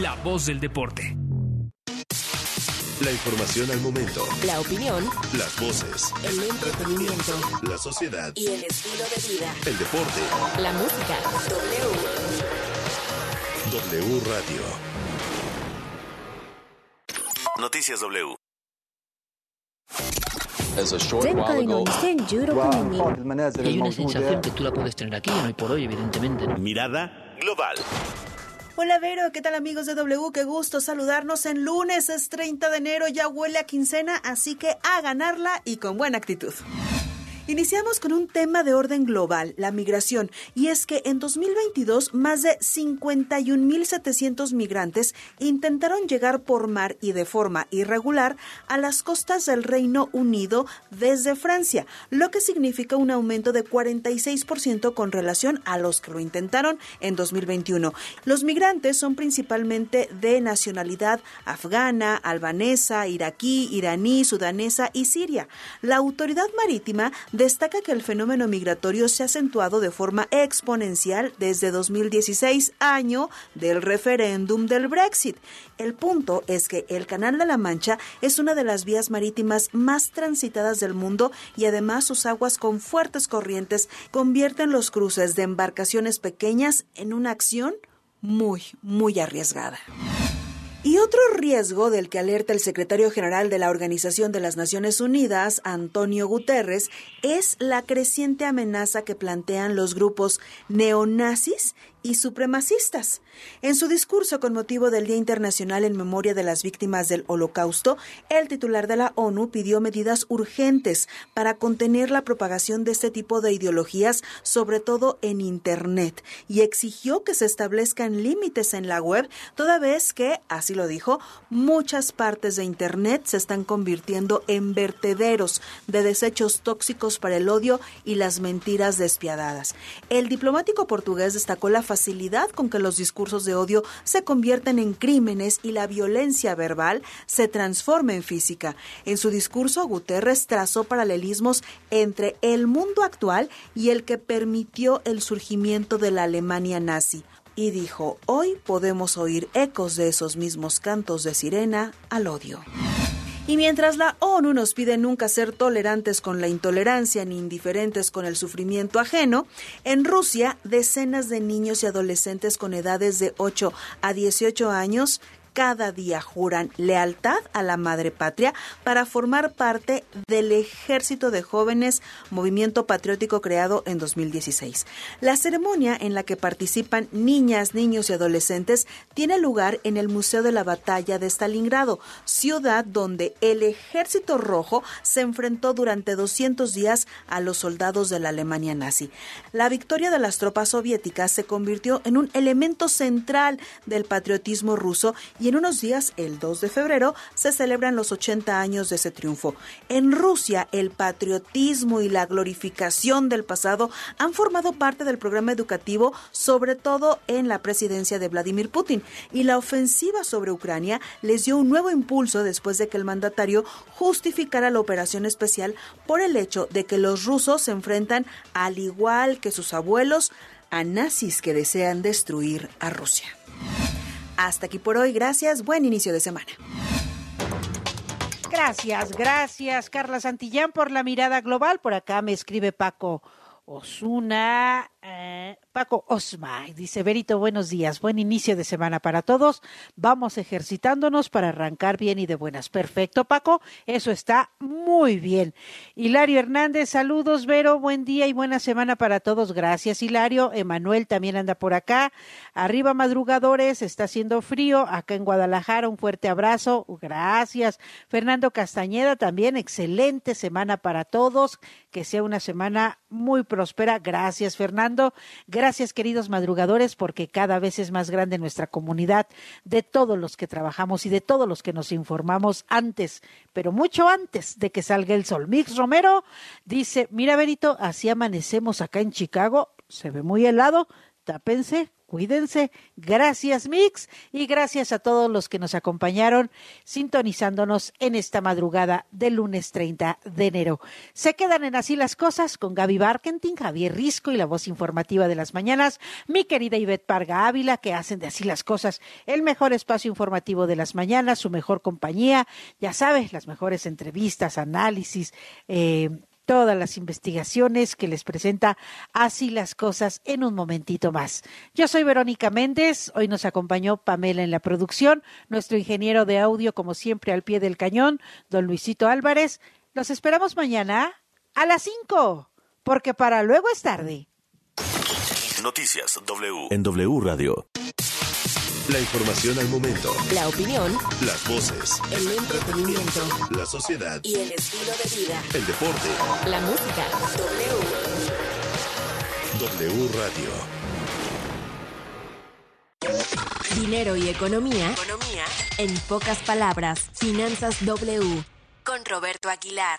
la voz del deporte. La información al momento. La opinión. Las voces. El entretenimiento. La sociedad. Y el estilo de vida. El deporte. La música. W. W Radio. Noticias W. Hay una sensación que tú la puedes tener aquí, no hay por hoy, evidentemente. Mirada global. Hola Vero, ¿qué tal amigos de W? Qué gusto saludarnos en lunes, es 30 de enero, ya huele a quincena, así que a ganarla y con buena actitud. Iniciamos con un tema de orden global, la migración, y es que en 2022 más de 51.700 migrantes intentaron llegar por mar y de forma irregular a las costas del Reino Unido desde Francia, lo que significa un aumento de 46% con relación a los que lo intentaron en 2021. Los migrantes son principalmente de nacionalidad afgana, albanesa, iraquí, iraní, sudanesa y siria. La autoridad marítima destaca que el fenómeno migratorio se ha acentuado de forma exponencial desde 2016, año del referéndum del Brexit. El punto es que el Canal de la Mancha es una de las vías marítimas más transitadas del mundo y además sus aguas con fuertes corrientes convierten los cruces de embarcaciones pequeñas en una acción muy, muy arriesgada. Y otro riesgo del que alerta el secretario general de la Organización de las Naciones Unidas, Antonio Guterres, es la creciente amenaza que plantean los grupos neonazis y supremacistas. En su discurso con motivo del Día Internacional en Memoria de las Víctimas del Holocausto, el titular de la ONU pidió medidas urgentes para contener la propagación de este tipo de ideologías, sobre todo en Internet, y exigió que se establezcan límites en la web, toda vez que, así lo dijo, muchas partes de Internet se están convirtiendo en vertederos de desechos tóxicos para el odio y las mentiras despiadadas. El diplomático portugués destacó la facilidad con que los discursos de odio se convierten en crímenes y la violencia verbal se transforma en física. En su discurso, Guterres trazó paralelismos entre el mundo actual y el que permitió el surgimiento de la Alemania nazi y dijo, hoy podemos oír ecos de esos mismos cantos de sirena al odio. Y mientras la ONU nos pide nunca ser tolerantes con la intolerancia ni indiferentes con el sufrimiento ajeno, en Rusia decenas de niños y adolescentes con edades de 8 a 18 años cada día juran lealtad a la madre patria para formar parte del Ejército de Jóvenes, movimiento patriótico creado en 2016. La ceremonia en la que participan niñas, niños y adolescentes tiene lugar en el Museo de la Batalla de Stalingrado, ciudad donde el Ejército Rojo se enfrentó durante 200 días a los soldados de la Alemania nazi. La victoria de las tropas soviéticas se convirtió en un elemento central del patriotismo ruso y en unos días, el 2 de febrero, se celebran los 80 años de ese triunfo. En Rusia, el patriotismo y la glorificación del pasado han formado parte del programa educativo, sobre todo en la presidencia de Vladimir Putin, y la ofensiva sobre Ucrania les dio un nuevo impulso después de que el mandatario justificara la operación especial por el hecho de que los rusos se enfrentan, al igual que sus abuelos, a nazis que desean destruir a Rusia. Hasta aquí por hoy, gracias, buen inicio de semana. Gracias, gracias Carla Santillán por la mirada global. Por acá me escribe Paco Osuna. Eh, Paco Osma dice, Berito, buenos días, buen inicio de semana para todos. Vamos ejercitándonos para arrancar bien y de buenas. Perfecto, Paco, eso está muy bien. Hilario Hernández, saludos, Vero, buen día y buena semana para todos. Gracias, Hilario. Emanuel también anda por acá. Arriba, madrugadores, está haciendo frío. Acá en Guadalajara, un fuerte abrazo. Gracias. Fernando Castañeda, también excelente semana para todos. Que sea una semana muy próspera. Gracias, Fernando. Gracias, queridos madrugadores, porque cada vez es más grande nuestra comunidad de todos los que trabajamos y de todos los que nos informamos antes, pero mucho antes de que salga el sol. Mix Romero dice, mira, Benito, así amanecemos acá en Chicago, se ve muy helado, tápense, Cuídense. Gracias, Mix. Y gracias a todos los que nos acompañaron sintonizándonos en esta madrugada del lunes 30 de enero. Se quedan en así las cosas con Gaby Barkentin, Javier Risco y la voz informativa de las mañanas, mi querida Ivette Parga Ávila, que hacen de así las cosas el mejor espacio informativo de las mañanas, su mejor compañía. Ya sabes, las mejores entrevistas, análisis, eh, todas las investigaciones que les presenta Así las cosas en un momentito más. Yo soy Verónica Méndez, hoy nos acompañó Pamela en la producción, nuestro ingeniero de audio como siempre al pie del cañón, don Luisito Álvarez. Los esperamos mañana a las 5, porque para luego es tarde. Noticias W. En W Radio. La información al momento. La opinión. Las voces. El entretenimiento. La sociedad. Y el estilo de vida. El deporte. La música. W. W Radio. Dinero y economía. Economía. En pocas palabras. Finanzas W. Con Roberto Aguilar.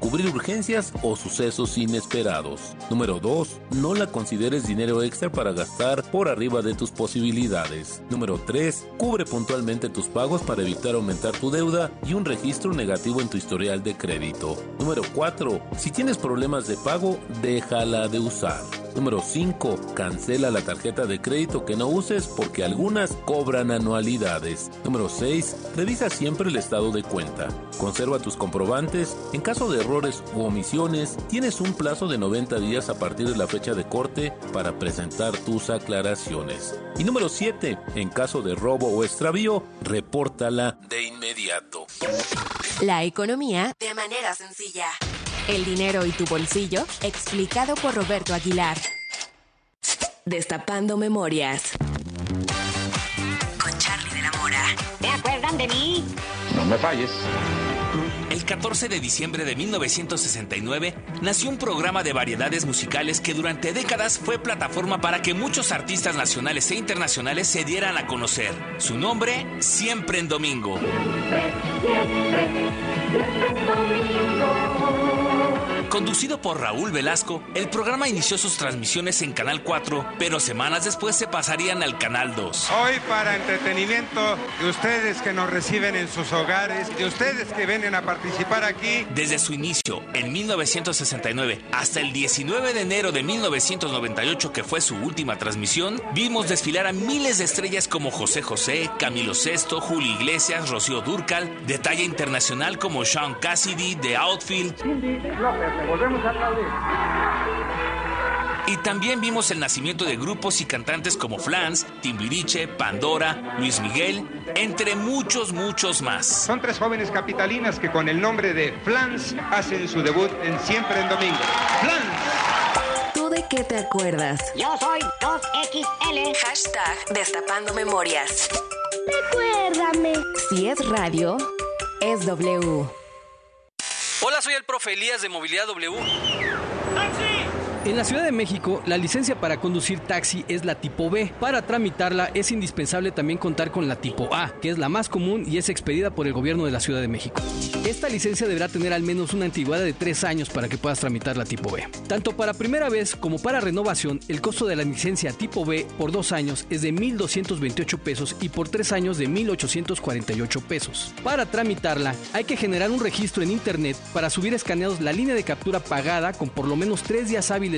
cubrir urgencias o sucesos inesperados. Número 2. No la consideres dinero extra para gastar por arriba de tus posibilidades. Número 3. Cubre puntualmente tus pagos para evitar aumentar tu deuda y un registro negativo en tu historial de crédito. Número 4. Si tienes problemas de pago, déjala de usar. Número 5. Cancela la tarjeta de crédito que no uses porque algunas cobran anualidades. Número 6. Revisa siempre el estado de cuenta. Conserva tus comprobantes. En caso de errores u omisiones, tienes un plazo de 90 días a partir de la fecha de corte para presentar tus aclaraciones. Y número 7. En caso de robo o extravío, repórtala de inmediato. La economía de manera sencilla. El dinero y tu bolsillo, explicado por Roberto Aguilar. Destapando memorias. Con Charlie de la Mora. ¿Te acuerdan de mí? No me falles. El 14 de diciembre de 1969 nació un programa de variedades musicales que durante décadas fue plataforma para que muchos artistas nacionales e internacionales se dieran a conocer. Su nombre, Siempre en Domingo. Conducido por Raúl Velasco, el programa inició sus transmisiones en Canal 4, pero semanas después se pasarían al Canal 2. Hoy para entretenimiento de ustedes que nos reciben en sus hogares, de ustedes que vienen a participar aquí. Desde su inicio, en 1969, hasta el 19 de enero de 1998, que fue su última transmisión, vimos desfilar a miles de estrellas como José José, Camilo Sesto, Julio Iglesias, Rocío Durcal, de talla internacional como Sean Cassidy, The Outfield. Volvemos a aplaudir. Y también vimos el nacimiento de grupos y cantantes como Flans, Timbiriche, Pandora, Luis Miguel, entre muchos, muchos más. Son tres jóvenes capitalinas que con el nombre de Flans hacen su debut en Siempre en Domingo. ¡Flans! ¿Tú de qué te acuerdas? Yo soy 2XL. Hashtag Destapando Memorias. Recuérdame. Si es radio, es W. Hola, soy el profe Elías de Movilidad W. En la Ciudad de México, la licencia para conducir taxi es la tipo B. Para tramitarla es indispensable también contar con la tipo A, que es la más común y es expedida por el gobierno de la Ciudad de México. Esta licencia deberá tener al menos una antigüedad de tres años para que puedas tramitar la tipo B. Tanto para primera vez como para renovación, el costo de la licencia tipo B por dos años es de 1.228 pesos y por tres años de 1.848 pesos. Para tramitarla, hay que generar un registro en Internet para subir escaneados la línea de captura pagada con por lo menos tres días hábiles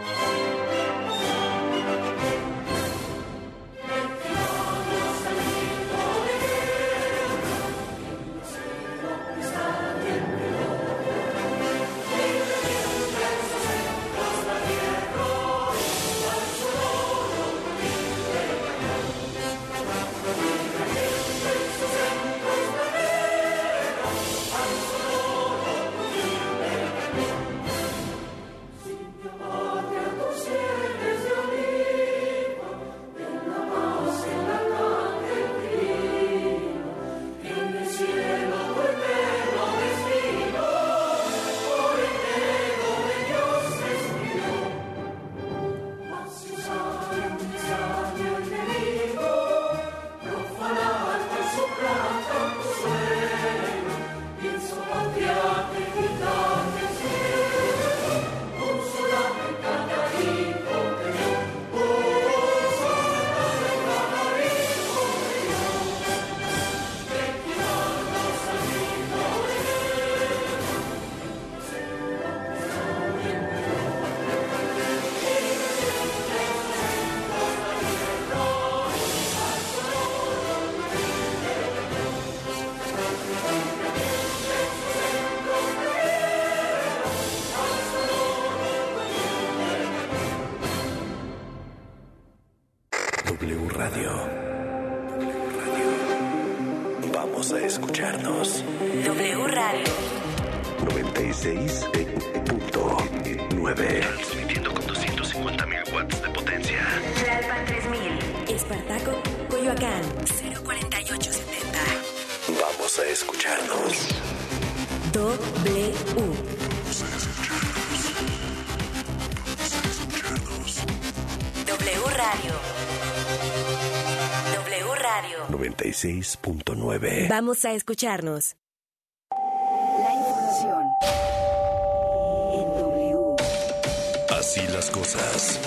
96.9. Vamos a escucharnos. La información en W. Así las cosas.